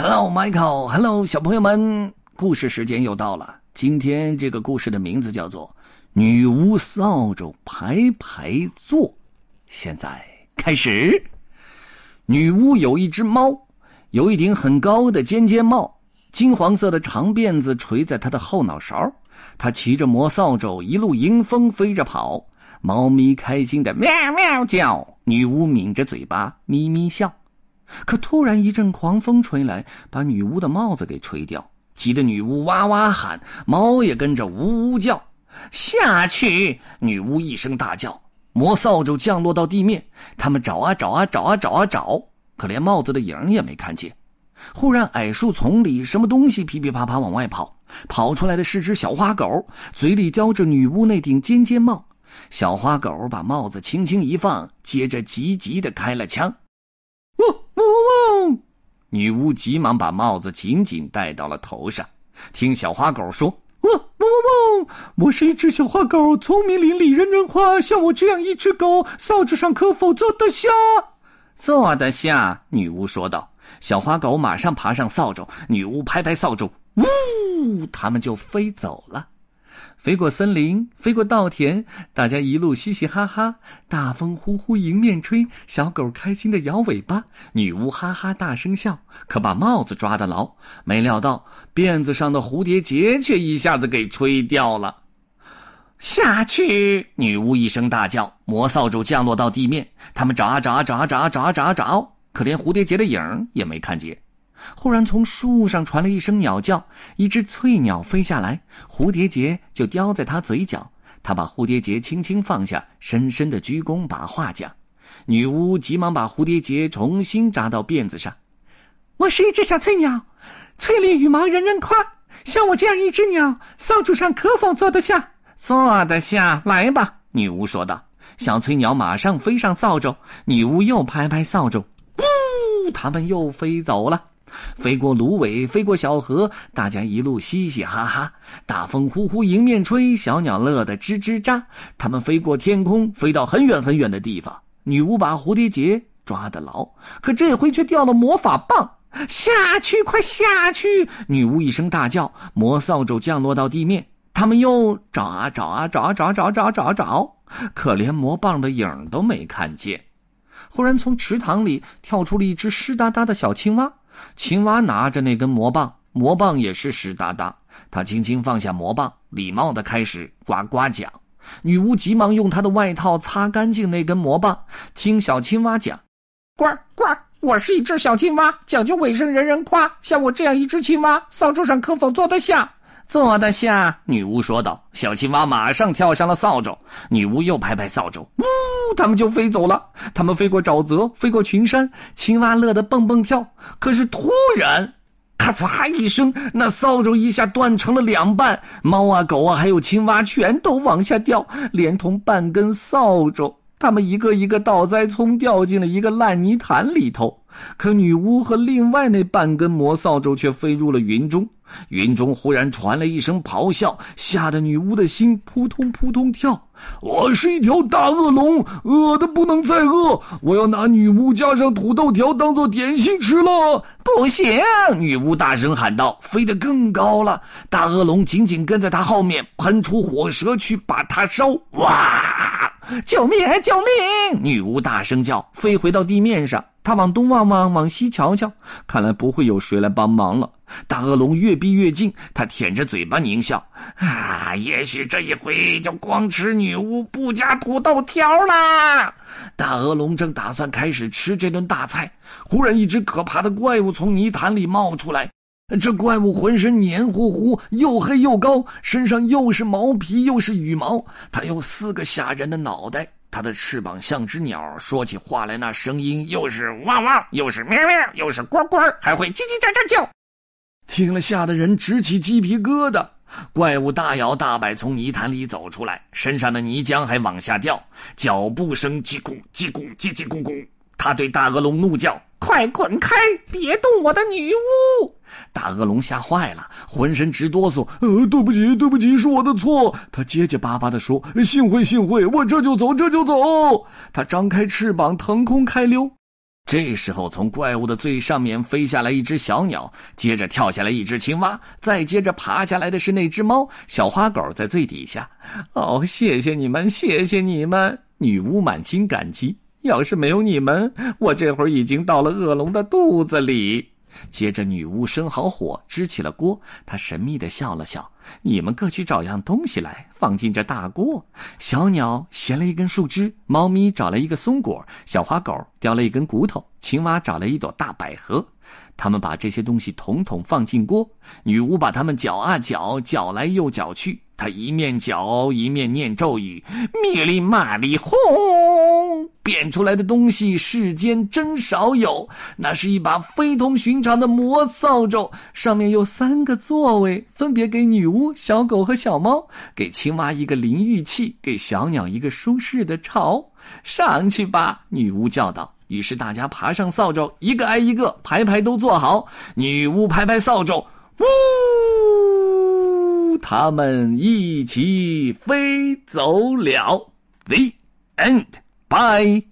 Hello, Michael. Hello，小朋友们，故事时间又到了。今天这个故事的名字叫做《女巫扫帚排排坐》。现在开始。女巫有一只猫，有一顶很高的尖尖帽，金黄色的长辫子垂在她的后脑勺。她骑着魔扫帚，一路迎风飞着跑。猫咪开心的喵喵叫，女巫抿着嘴巴咪咪笑。可突然一阵狂风吹来，把女巫的帽子给吹掉，急得女巫哇哇喊，猫也跟着呜呜叫。下去！女巫一声大叫，魔扫帚降落到地面。他们找啊找啊找啊找啊找，可连帽子的影也没看见。忽然，矮树丛里什么东西噼噼啪啪往外跑，跑出来的是只小花狗，嘴里叼着女巫那顶尖尖帽。小花狗把帽子轻轻一放，接着急急的开了枪。女巫急忙把帽子紧紧戴到了头上。听小花狗说：“嗡嗡嗡嗡！我是一只小花狗，聪明伶俐，人人夸。像我这样一只狗，扫帚上可否坐得下？”“坐得下。”女巫说道。小花狗马上爬上扫帚，女巫拍拍扫帚，呜，它们就飞走了。飞过森林，飞过稻田，大家一路嘻嘻哈哈。大风呼呼迎面吹，小狗开心的摇尾巴，女巫哈哈大声笑，可把帽子抓得牢。没料到辫子上的蝴蝶结却一下子给吹掉了。下去！女巫一声大叫，魔扫帚降落到地面。他们找啊找啊找啊找啊找啊找，可连蝴蝶结的影也没看见。忽然，从树上传来一声鸟叫，一只翠鸟飞下来，蝴蝶结就叼在它嘴角。他把蝴蝶结轻轻放下，深深的鞠躬，把话讲。女巫急忙把蝴蝶结重新扎到辫子上。我是一只小翠鸟，翠绿羽毛人人夸。像我这样一只鸟，扫帚上可否坐得下？坐得下来吧。女巫说道。小翠鸟马上飞上扫帚，女巫又拍拍扫帚，呜，它们又飞走了。飞过芦苇，飞过小河，大家一路嘻嘻哈哈。大风呼呼迎面吹，小鸟乐得吱吱喳。它们飞过天空，飞到很远很远的地方。女巫把蝴蝶结抓得牢，可这回却掉了魔法棒。下去，快下去！女巫一声大叫，魔扫帚降落到地面。他们又找啊找啊找啊找找找找找，可连魔棒的影都没看见。忽然，从池塘里跳出了一只湿哒哒的小青蛙。青蛙拿着那根魔棒，魔棒也是湿哒哒。他轻轻放下魔棒，礼貌的开始呱呱讲。女巫急忙用她的外套擦干净那根魔棒，听小青蛙讲：“呱呱，我是一只小青蛙，讲究卫生，人人夸。像我这样一只青蛙，扫帚上可否坐得下？”坐得下。女巫说道。小青蛙马上跳上了扫帚。女巫又拍拍扫帚，呜，它们就飞走了。它们飞过沼泽，飞过群山，青蛙乐得蹦蹦跳。可是突然，咔嚓一声，那扫帚一下断成了两半，猫啊、狗啊，还有青蛙全都往下掉，连同半根扫帚。他们一个一个倒栽葱，掉进了一个烂泥潭里头。可女巫和另外那半根魔扫帚却飞入了云中。云中忽然传来一声咆哮，吓得女巫的心扑通扑通跳。我是一条大恶龙，饿得不能再饿，我要拿女巫加上土豆条当做点心吃了。不行！女巫大声喊道，飞得更高了。大恶龙紧紧跟在她后面，喷出火舌去把她烧。哇！救命！救命！女巫大声叫，飞回到地面上。她往东望望，往西瞧瞧，看来不会有谁来帮忙了。大恶龙越逼越近，他舔着嘴巴狞笑：“啊，也许这一回就光吃女巫，不加土豆条啦！”大恶龙正打算开始吃这顿大菜，忽然一只可怕的怪物从泥潭里冒出来。这怪物浑身黏糊糊，又黑又高，身上又是毛皮又是羽毛。它有四个吓人的脑袋，它的翅膀像只鸟，说起话来那声音又是汪汪，又是喵喵，又是呱呱，还会叽叽喳喳叫。听了，吓得人直起鸡皮疙瘩。怪物大摇大摆从泥潭里走出来，身上的泥浆还往下掉，脚步声叽咕叽咕叽叽咕咕。他对大恶龙怒叫：“快滚开！别动我的女巫！”大恶龙吓坏了，浑身直哆嗦。“呃，对不起，对不起，是我的错。”他结结巴巴地说：“幸会，幸会，我这就走，这就走。”他张开翅膀，腾空开溜。这时候，从怪物的最上面飞下来一只小鸟，接着跳下来一只青蛙，再接着爬下来的是那只猫。小花狗在最底下。哦，谢谢你们，谢谢你们！女巫满心感激。要是没有你们，我这会儿已经到了恶龙的肚子里。接着，女巫生好火，支起了锅。她神秘地笑了笑：“你们各去找样东西来，放进这大锅。”小鸟衔了一根树枝，猫咪找了一个松果，小花狗叼了一根骨头，青蛙找了一朵大百合。他们把这些东西统统放进锅。女巫把它们搅啊搅，搅来又搅去。她一面搅一面念咒语：“咪哩嘛哩轰！”变出来的东西世间真少有，那是一把非同寻常的魔扫帚，上面有三个座位，分别给女巫、小狗和小猫，给青蛙一个淋浴器，给小鸟一个舒适的巢。上去吧，女巫叫道。于是大家爬上扫帚，一个挨一个，排排都坐好。女巫拍拍扫帚，呜，他们一起飞走了。The end. Bye.